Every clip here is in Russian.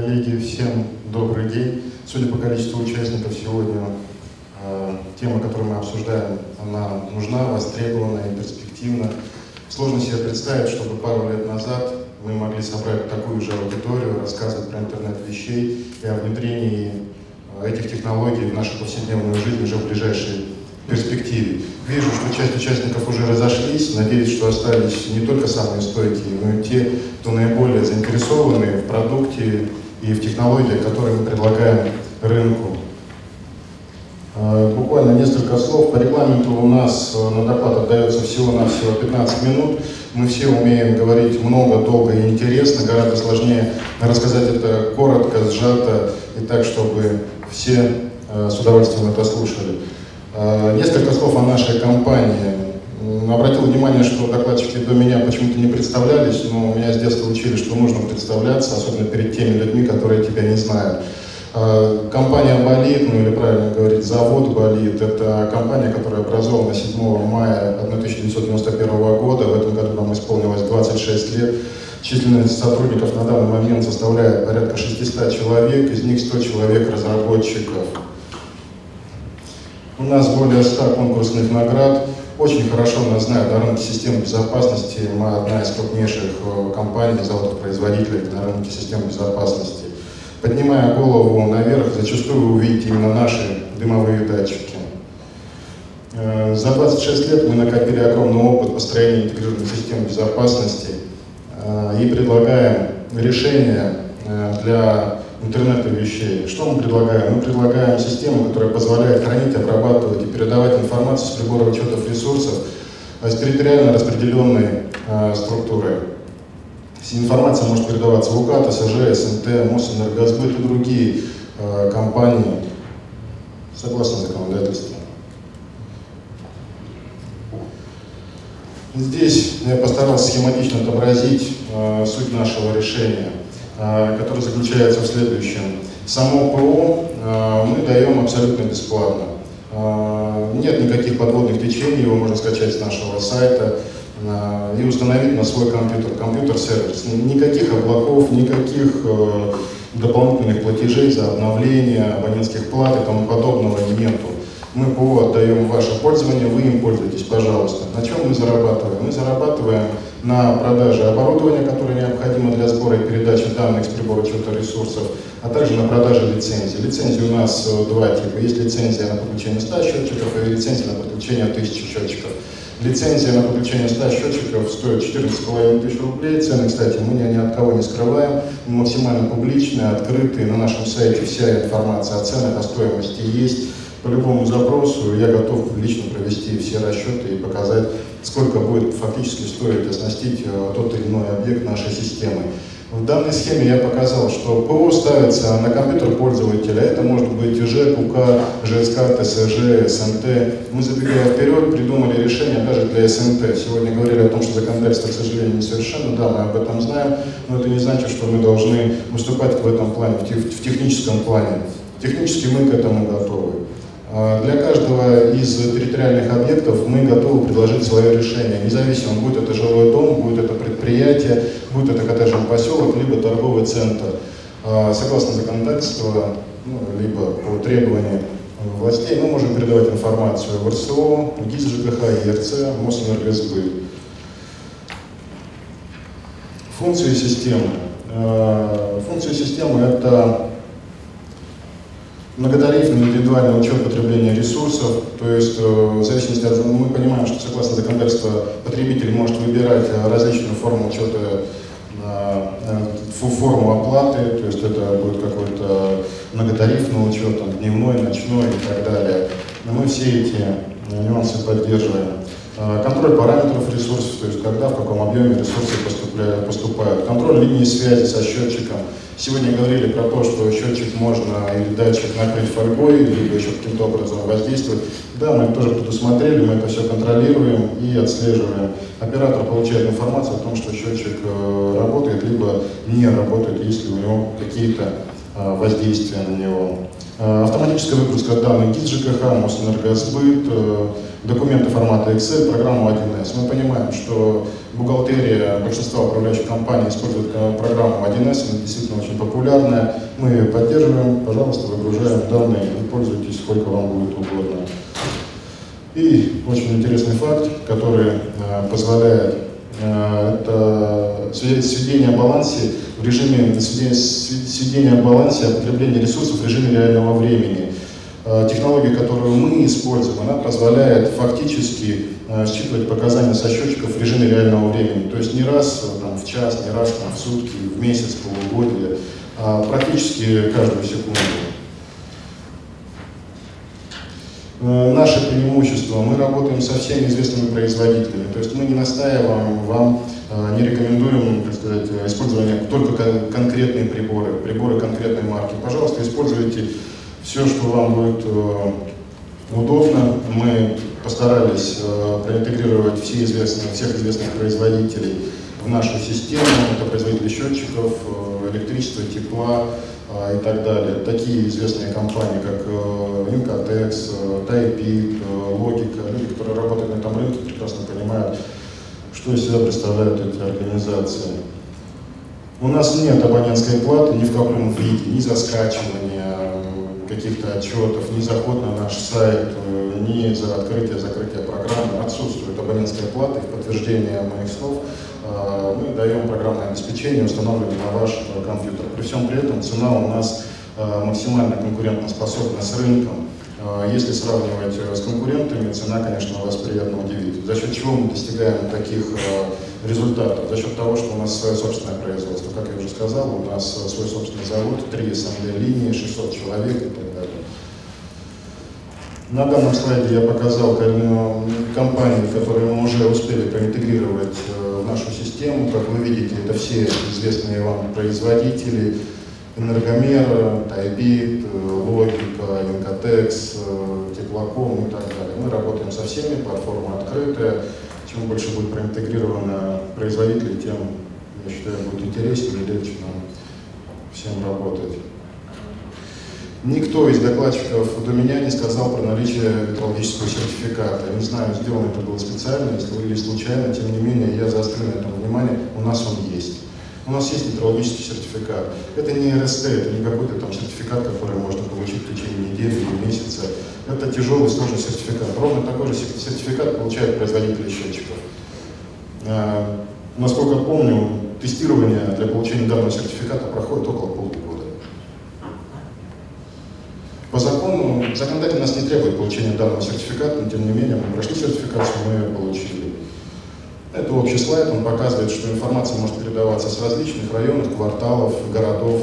Коллеги, всем добрый день. Судя по количеству участников сегодня, э, тема, которую мы обсуждаем, она нужна, востребована и перспективна. Сложно себе представить, чтобы пару лет назад мы могли собрать такую же аудиторию, рассказывать про интернет вещей и о внедрении э, этих технологий в нашу повседневную жизнь уже в ближайшей перспективе. Вижу, что часть участников уже разошлись, надеюсь, что остались не только самые стойкие, но и те, кто наиболее заинтересованы в продукте и в технологиях, которые мы предлагаем рынку. А, буквально несколько слов. По регламенту у нас э, на доклад отдается всего-навсего 15 минут. Мы все умеем говорить много, долго и интересно. Гораздо сложнее рассказать это коротко, сжато и так, чтобы все э, с удовольствием это слушали. Несколько слов о нашей компании. Обратил внимание, что докладчики до меня почему-то не представлялись, но меня с детства учили, что нужно представляться, особенно перед теми людьми, которые тебя не знают. А, компания «Болит», ну или правильно говорить, завод «Болит» — это компания, которая образована 7 мая 1991 года. В этом году нам исполнилось 26 лет. Численность сотрудников на данный момент составляет порядка 600 человек, из них 100 человек разработчиков. У нас более 100 конкурсных наград. Очень хорошо нас знают на рынке систем безопасности. Мы одна из крупнейших э, компаний, заводов-производителей на рынке систем безопасности. Поднимая голову наверх, зачастую вы увидите именно наши дымовые датчики. Э, за 26 лет мы накопили огромный опыт построения интегрированных систем безопасности э, и предлагаем решения для интернета вещей. Что мы предлагаем? Мы предлагаем систему, которая позволяет хранить, обрабатывать и передавать информацию с прибора учетов ресурсов с территориально распределенной э, структурой. Информация может передаваться в УК, ТСЖ, СНТ, Мосэнергосбыт и другие э, компании согласно законодательству. Здесь я постарался схематично отобразить э, суть нашего решения. А, который заключается в следующем. Само ПО а, мы даем абсолютно бесплатно. А, нет никаких подводных течений, его можно скачать с нашего сайта и установить на свой компьютер, компьютер-сервис. Никаких облаков, никаких э, дополнительных платежей за обновление абонентских плат и тому подобного нету. Мы ПО отдаем ваше пользование, вы им пользуетесь, пожалуйста. На чем мы зарабатываем? Мы зарабатываем на продаже оборудования, которое необходимо для сбора и передачи данных с прибора учета ресурсов, а также на продаже лицензий. Лицензии у нас э, два типа. Есть лицензия на подключение 100 счетчиков и лицензия на подключение 1000 счетчиков. Лицензия на подключение 100 счетчиков стоит 14,5 тысяч рублей. Цены, кстати, мы ни от кого не скрываем. Мы максимально публичные, открытые. На нашем сайте вся информация о ценах, о стоимости есть. По любому запросу я готов лично провести все расчеты и показать сколько будет фактически стоить оснастить э, тот или иной объект нашей системы. В данной схеме я показал, что ПО ставится на компьютер пользователя. Это может быть ЖЭК, УК, ЖСК, ТСЖ, СНТ. Мы, забегая вперед, придумали решение даже для СНТ. Сегодня говорили о том, что законодательство, к сожалению, несовершенно. Да, мы об этом знаем, но это не значит, что мы должны выступать в этом плане, в техническом плане. Технически мы к этому готовы. А, для каждого из территориальных объектов мы готовы предложить свое решение, независимо, будет это жилой дом, будет это предприятие, будет это коттеджный поселок, либо торговый центр. А, согласно законодательству, ну, либо по требованию властей, мы можем передавать информацию в РСО, ГИС ЖКХ, ЕРЦ, Мосэнергосбыт. Функции системы. А, функции системы – это многотарифный индивидуальный учет потребления ресурсов, то есть э, в зависимости от, мы понимаем, что согласно законодательству потребитель может выбирать э, различную форму учета, э, форму оплаты, то есть это будет какой-то многотарифный учет, там, дневной, ночной и так далее. Но мы все эти нюансы поддерживаем. Контроль параметров ресурсов, то есть когда, в каком объеме ресурсы поступают. Контроль линии связи со счетчиком, Сегодня говорили про то, что счетчик можно или датчик накрыть фольгой, либо еще каким-то образом воздействовать. Да, мы тоже предусмотрели, мы это все контролируем и отслеживаем. Оператор получает информацию о том, что счетчик э, работает, либо не работает, если у него какие-то э, воздействия на него. Э, автоматическая выгрузка данных ГИС ЖКХ, Мосэнергосбыт, э, документы формата Excel, программу 1С. Мы понимаем, что бухгалтерия большинства управляющих компаний использует э, программу 1С, она действительно очень популярная. Мы ее поддерживаем, пожалуйста, выгружаем данные и пользуйтесь сколько вам будет угодно. И очень интересный факт, который позволяет это сведение о балансе в режиме сведения о балансе потребления ресурсов в режиме реального времени. Э, технология, которую мы используем, она позволяет фактически э, считывать показания со счетчиков в режиме реального времени. То есть не раз э, там, в час, не раз там, в сутки, в месяц, полугодие, а практически каждую секунду. Наше преимущество, мы работаем со всеми известными производителями, то есть мы не настаиваем вам Э, не рекомендуем так сказать, использование только конкретные приборы, приборы конкретной марки. Пожалуйста, используйте все, что вам будет э, удобно. Мы постарались э, проинтегрировать все известные, всех известных производителей в нашу систему. Это производители счетчиков, электричества, тепла и так далее. Такие известные компании, как Incotex, Typeit, Логика, люди, которые работают на этом рынке, прекрасно понимают, что из себя представляют эти организации. У нас нет абонентской платы ни в каком виде, ни за скачивание э, каких-то отчетов, ни заход на наш сайт, э, ни за открытие, закрытие программы. Плата, и в подтверждение моих слов э, мы даем программное обеспечение, установленное на ваш компьютер. При всем при этом цена у нас максимально конкурентоспособна с рынком. А, если сравнивать э, с конкурентами, цена, конечно, вас приятно удивит. За счет чего мы достигаем таких э, результатов? За счет того, что у нас свое собственное производство. Как я уже сказал, у нас э, свой собственный завод, три СМД-линии, 600 человек и так далее. На данном слайде я показал компании, которые мы уже успели проинтегрировать в нашу систему. Как вы видите, это все известные вам производители, Энергомер, Тайбит, Логика, Инкотекс, Теплоком и так далее. Мы работаем со всеми, платформа открытая. Чем больше будет проинтегрировано производителей, тем, я считаю, будет интереснее и легче нам всем работать. Никто из докладчиков до меня не сказал про наличие метрологического сертификата. Я не знаю, сделано это было специально или случайно, тем не менее, я заострю на этом внимание, у нас он есть. У нас есть метрологический сертификат. Это не РСТ, это не какой-то там сертификат, который можно получить в течение недели или месяца. Это тяжелый, сложный сертификат. Ровно такой же сертификат получают производители счетчиков. А, насколько помню, тестирование для получения данного сертификата проходит около полугода. По закону, законодатель нас не требует получения данного сертификата, но тем не менее мы прошли сертификацию, мы ее получили. Это общий слайд, он показывает, что информация может передаваться с различных районов, кварталов, городов.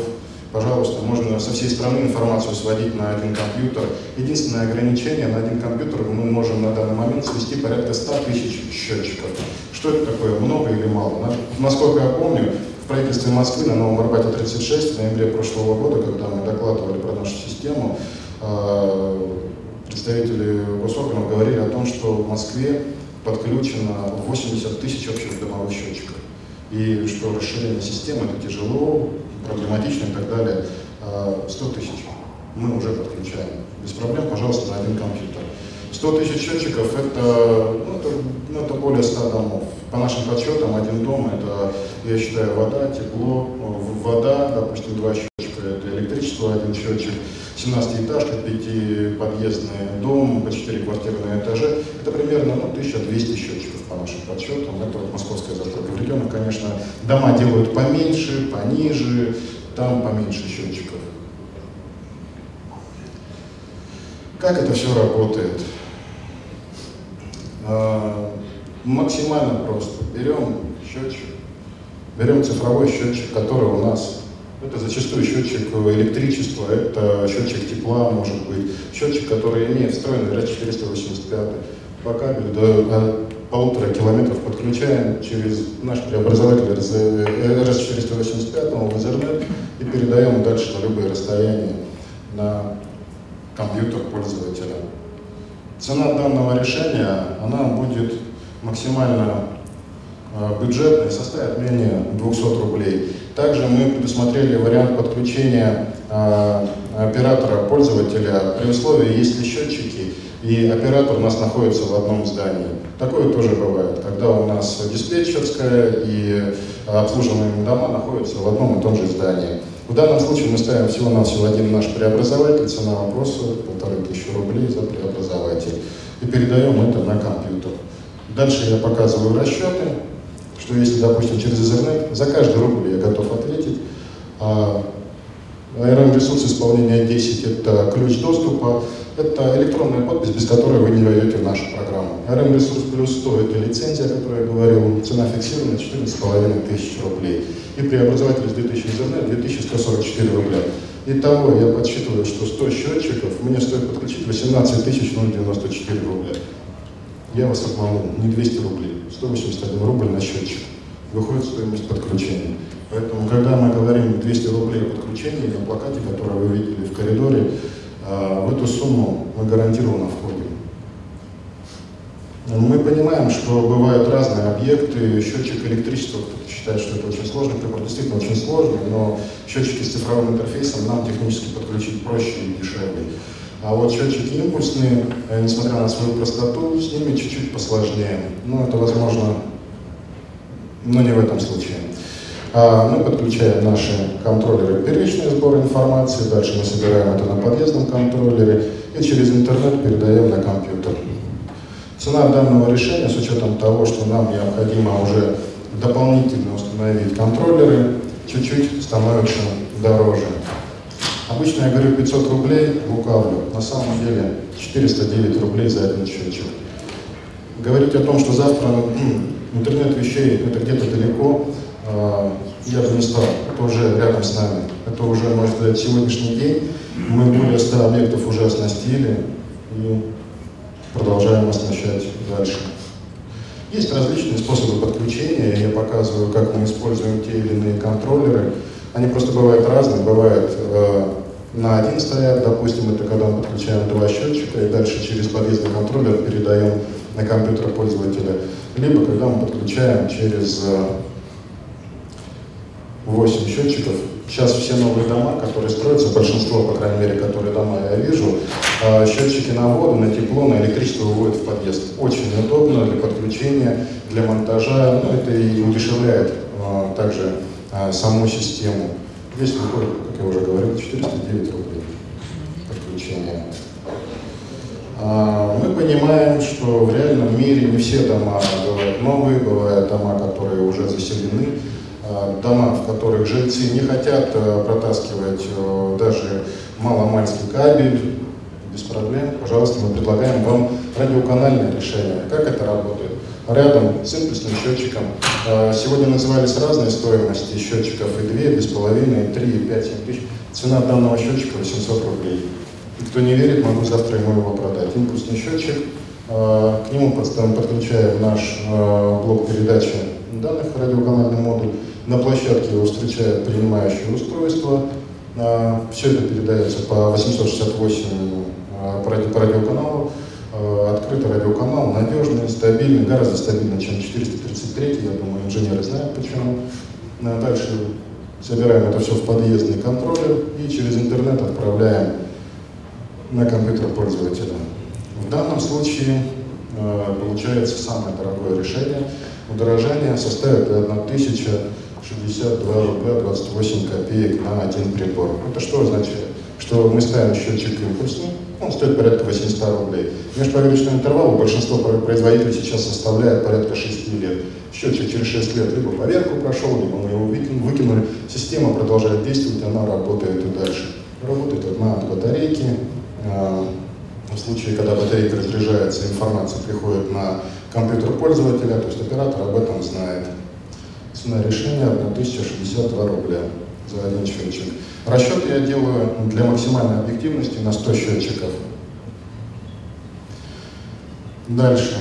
Пожалуйста, можно со всей страны информацию сводить на один компьютер. Единственное ограничение, на один компьютер мы можем на данный момент свести порядка 100 тысяч счетчиков. Что это такое, много или мало? Насколько я помню, в правительстве Москвы на Новом Арбате 36 в ноябре прошлого года, когда мы докладывали про нашу систему, представители госорганов говорили о том, что в Москве подключено 80 тысяч общих домовых счетчиков. И что расширение системы это тяжело, проблематично и так далее. 100 а, тысяч мы уже подключаем. Без проблем, пожалуйста, на один компьютер. 100 тысяч счетчиков это, ну, это, ну, это более 100 домов. По нашим подсчетам, один дом это, я считаю, вода, тепло, вода, допустим, два счетчика, это электричество, один счетчик, 17-этажка, пятиподъездный дом, по 4 квартиры на этаже. Это примерно ну, 1200 счетчиков по нашим подсчетам. Это вот московская застройка. В регионах, конечно, дома делают поменьше, пониже, там поменьше счетчиков. Как это все работает? А, максимально просто. Берем счетчик, берем цифровой счетчик, который у нас это зачастую счетчик электричества, это счетчик тепла, может быть, счетчик, который имеет встроенный RS-485 по кабелю до полутора километров подключаем через наш преобразователь RS-485 в Ethernet и передаем дальше на любые расстояния на компьютер пользователя. Цена данного решения, она будет максимально э, бюджетной, составит менее 200 рублей. Также мы предусмотрели вариант подключения а, оператора, пользователя при условии, если счетчики и оператор у нас находится в одном здании. Такое тоже бывает, когда у нас диспетчерская и обслуживаемые дома находятся в одном и том же здании. В данном случае мы ставим всего-навсего один наш преобразователь, цена вопроса полторы тысячи рублей за преобразователь. И передаем это на компьютер. Дальше я показываю расчеты, что если, допустим, через интернет, за каждый рубль я готов ответить, а ARM-ресурс исполнения 10 – это ключ доступа, это электронная подпись, без которой вы не войдете в нашу программу. RM-ресурс плюс 100 – это лицензия, о которой я говорил, цена фиксирована 14,5 тысяч рублей. И преобразователь с 2000 интернет 2144 рубля. Итого я подсчитываю, что 100 счетчиков мне стоит подключить 18 094 рубля. Я вас обманул, не 200 рублей, 181 рубль на счетчик. Выходит стоимость подключения. Поэтому, когда мы говорим 200 рублей подключения на плакате, который вы видели в коридоре, а, в эту сумму мы гарантированно входим. Мы понимаем, что бывают разные объекты, счетчик электричества, кто-то считает, что это очень сложный прибор, действительно очень сложный, но счетчики с цифровым интерфейсом нам технически подключить проще и дешевле. А вот счетчики импульсные, э, несмотря на свою простоту, с ними чуть-чуть посложнее. Но это возможно, но не в этом случае. А, мы подключаем наши контроллеры первичный сбор информации, дальше мы собираем это на подъездном контроллере и через интернет передаем на компьютер. Цена данного решения, с учетом того, что нам необходимо уже дополнительно установить контроллеры, чуть-чуть становится дороже. Обычно я говорю 500 рублей, лукавлю, на самом деле 409 рублей за один счетчик. Говорить о том, что завтра интернет вещей это где-то далеко, а, я бы не стал. Это уже рядом с нами. Это уже, можно сказать, сегодняшний день. Мы более 100 объектов уже оснастили и продолжаем оснащать дальше. Есть различные способы подключения. Я показываю, как мы используем те или иные контроллеры. Они просто бывают разные. Бывает э, на один стоят, допустим, это когда мы подключаем два счетчика и дальше через подъездный контроллер передаем на компьютер пользователя. Либо когда мы подключаем через э, 8 счетчиков. Сейчас все новые дома, которые строятся, большинство, по крайней мере, которые дома я вижу, а, счетчики на воду, на тепло, на электричество выводят в подъезд. Очень удобно для подключения, для монтажа, ну, это и удешевляет а, также а, саму систему. Здесь выходит, как я уже говорил, 409 рублей подключение. Мы понимаем, что в реальном мире не все дома бывают новые, бывают дома, которые уже заселены, Э, дома, в которых жильцы не хотят э, протаскивать э, даже маломальский кабель, без проблем, пожалуйста, мы предлагаем вам радиоканальное решение. Как это работает? Рядом с импульсным счетчиком. Сегодня назывались разные стоимости счетчиков, и 2, и 2,5, и 3, и 5, 7 тысяч. Цена данного счетчика 800 рублей. И кто не верит, могу завтра ему его продать. Импульсный счетчик, к нему подключаем наш блок передачи данных, радиоканальный модуль. На площадке его встречает принимающее устройство. А, Все это передается по 868 а, по радиоканалу. А, открытый радиоканал, надежный, стабильный, гораздо стабильнее, чем 433, я думаю, инженеры знают почему. Дальше собираем это все в подъездный контроллер и через интернет отправляем на компьютер пользователя. В данном случае получается самое дорогое решение. Удорожание составит 1000 62 рубля 28 копеек на один прибор. Это что означает? Что мы ставим счетчик импульсный, он стоит порядка 800 рублей. Межповерочный интервал у большинства производителей сейчас составляет порядка 6 лет. Счетчик через 6 лет либо поверку прошел, либо мы его выкинули. Система продолжает действовать, она работает и дальше. Работает одна от батарейки. А, в случае, когда батарейка разряжается, информация приходит на компьютер пользователя, то есть оператор об этом знает. Цена решения 1062 рубля за один счетчик. Расчет я делаю для максимальной объективности на 100 счетчиков. Дальше.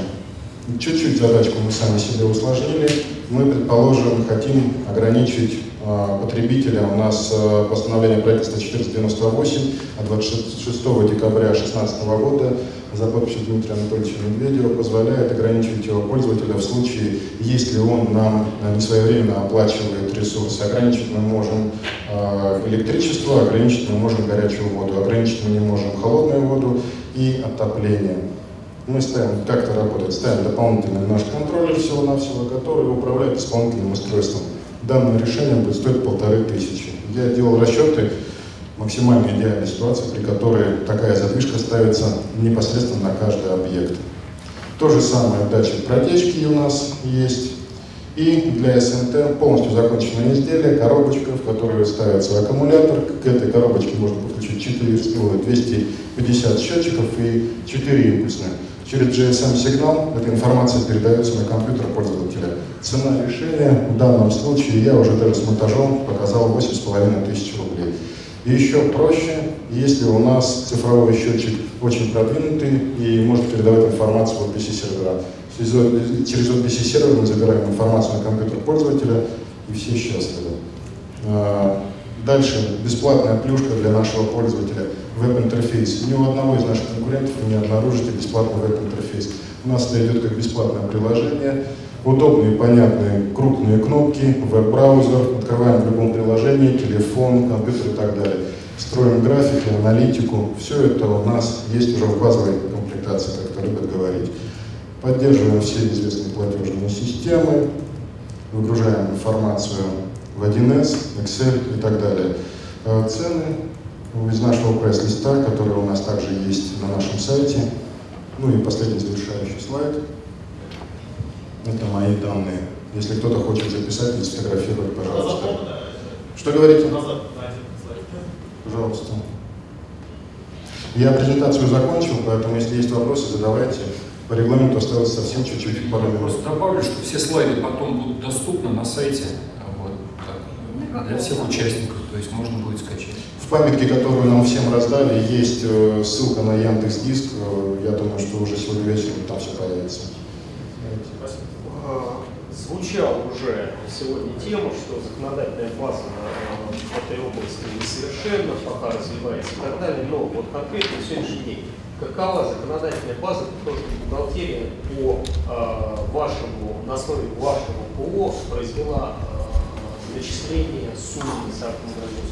Чуть-чуть задачку мы сами себе усложнили. Мы, предположим, хотим ограничить э, потребителя. У нас э, постановление правительства 1498 от 26 декабря 2016 года за подписью Дмитрия Анатольевича Медведева позволяет ограничивать его пользователя в случае, если он нам не своевременно оплачивает ресурсы. Ограничить мы можем э, электричество, ограничить мы можем горячую воду, ограничить мы не можем холодную воду и отопление. Мы ставим, как это работает, ставим дополнительный наш контроллер всего-навсего, который управляет исполнительным устройством. Данное решение будет стоить полторы тысячи. Я делал расчеты, максимально идеальной ситуации, при которой такая задвижка ставится непосредственно на каждый объект. То же самое датчик протечки у нас есть. И для СНТ полностью законченное изделие, коробочка, в которую ставится аккумулятор. К этой коробочке можно подключить 4 стиловые 250 счетчиков и 4 импульсных. Через GSM-сигнал эта информация передается на компьютер пользователя. Цена решения в данном случае я уже даже с монтажом показал 8,5 тысяч рублей. И еще проще, если у нас цифровой счетчик очень продвинутый и может передавать информацию в OPC сервера. Через OPC сервер мы забираем информацию на компьютер пользователя и все счастливы. А, дальше бесплатная плюшка для нашего пользователя веб-интерфейс. Ни у одного из наших конкурентов вы не обнаружите бесплатный веб-интерфейс. У нас это идет как бесплатное приложение, удобные, понятные, крупные кнопки, веб-браузер, открываем в любом приложении, телефон, компьютер и так далее. Строим графики, аналитику, все это у нас есть уже в базовой комплектации, как это любят говорить. Поддерживаем все известные платежные системы, выгружаем информацию в 1С, Excel и так далее. Э, цены из нашего пресс-листа, который у нас также есть на нашем сайте. Ну и последний завершающий слайд. Это мои данные. Если кто-то хочет записать или сфотографировать, пожалуйста. Что говорите? Пожалуйста. Я презентацию закончил, поэтому если есть вопросы, задавайте. По регламенту осталось совсем чуть-чуть, пару минут. Просто добавлю, что все слайды потом будут доступны на сайте вот, так, для всех участников, то есть можно будет скачать. В памятке, которую нам всем раздали, есть э, ссылка на Яндекс Диск. Э, я думаю, что уже сегодня вечером там все появится. Звучала уже сегодня тема, что законодательная база в этой области несовершенна, пока развивается и так далее, но вот конкретно сегодняшний день, какова законодательная база, потому что бухгалтерия по э, вашему, на основе вашего ПО произвела э, начисление суммы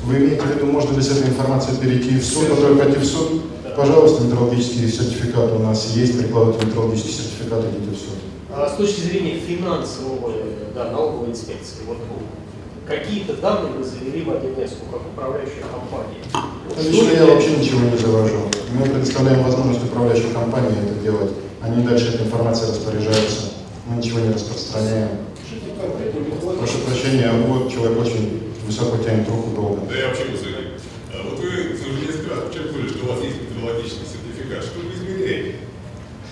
Вы имеете в виду, можно ли с этой информацией перейти в суд, а пойти в суд? Да. Пожалуйста, метрологический сертификат у нас есть, прикладывайте метрологический сертификат, идите в суд. А с точки зрения финансового, да, налоговой инспекции, вот какие-то данные вы завели в 1С, как управляющая компания. Лично я вообще ничего не завожу. Мы предоставляем возможность управляющей компании это делать. Они дальше этой информацией распоряжаются. Мы ничего не распространяем. Прошу прощения, вот человек очень высоко тянет руку долго. Да я вообще высокий. А вот вы уже несколько раз подчеркнули, что у вас есть методологический сертификат. Что вы измеряете?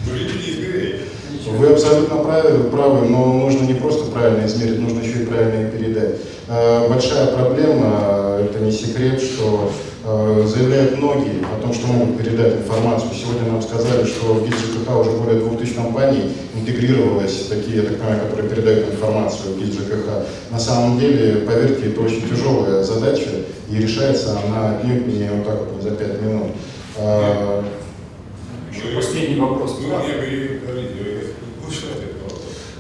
Вы же не измеряете. Вы абсолютно правы, правы, но нужно не просто правильно измерить, нужно еще и правильно передать. Э, большая проблема, это не секрет, что э, заявляют многие о том, что могут передать информацию. Сегодня нам сказали, что в ГИС уже более 2000 компаний интегрировалось, такие, я так понимаю, которые передают информацию в ГИС На самом деле, поверьте, это очень тяжелая задача, и решается она отнюдь не вот так вот, не за 5 минут. Э, еще последний вопрос. Вы мне говорите,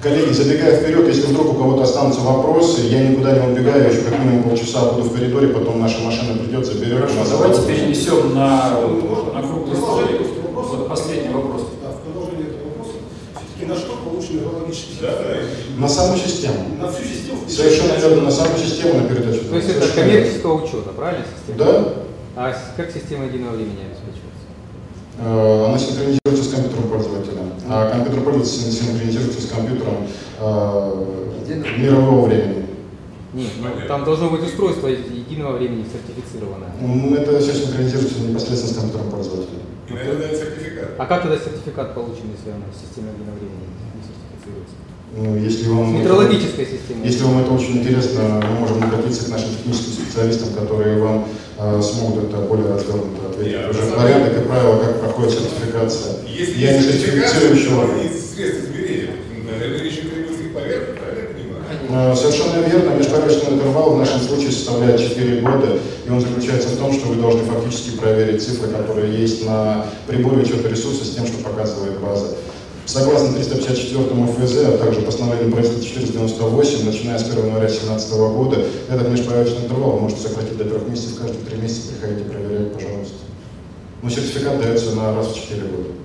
Коллеги, забегая вперед, если вдруг у кого-то останутся вопросы, я никуда не убегаю, еще как минимум полчаса буду в коридоре, потом наша машина придет, заберет. Хорошо, давайте перенесем на, на круглый стол. Вот последний вопрос. Да, в продолжение этого вопроса, все-таки на что получен экологический да, На саму систему. На всю систему? Совершенно верно, на саму систему на передачу. То есть это коммерческого учета, правильно? Система? Да. А как система единого времени обеспечивается? Э, она синхронизируется с компьютером пользователя, а компьютер пользователя синхронизируется с компьютером э, мирового времени. Нет, ну, там должно быть устройство единого времени сертифицированное. Это все синхронизируется непосредственно с компьютером пользователя. И, наверное, сертификат. А как тогда сертификат получен, если он в системе единого времени не сертифицируется? Ну, если вам Метрологическая система. Если вам это очень интересно, мы можем обратиться к нашим техническим специалистам, которые вам э, смогут это более развернуто ответить. Я Уже порядок и правила, как проходит сертификация. Если Я не сертифицирую человека. средств измерения, наверное, речь о поверхности, правильно? Э, Совершенно верно. Межповерхностный интервал в нашем случае составляет 4 года, и он заключается в том, что вы должны фактически проверить цифры, которые есть на приборе учета ресурса с тем, что показывает база. Согласно 354 ФЗ, а также постановлению правительства 498, начиная с 1 января 2017 года, этот межпроверочный интервал можете сократить до трех месяцев, каждые три месяца приходите проверять, пожалуйста. Но сертификат дается на раз в 4 года.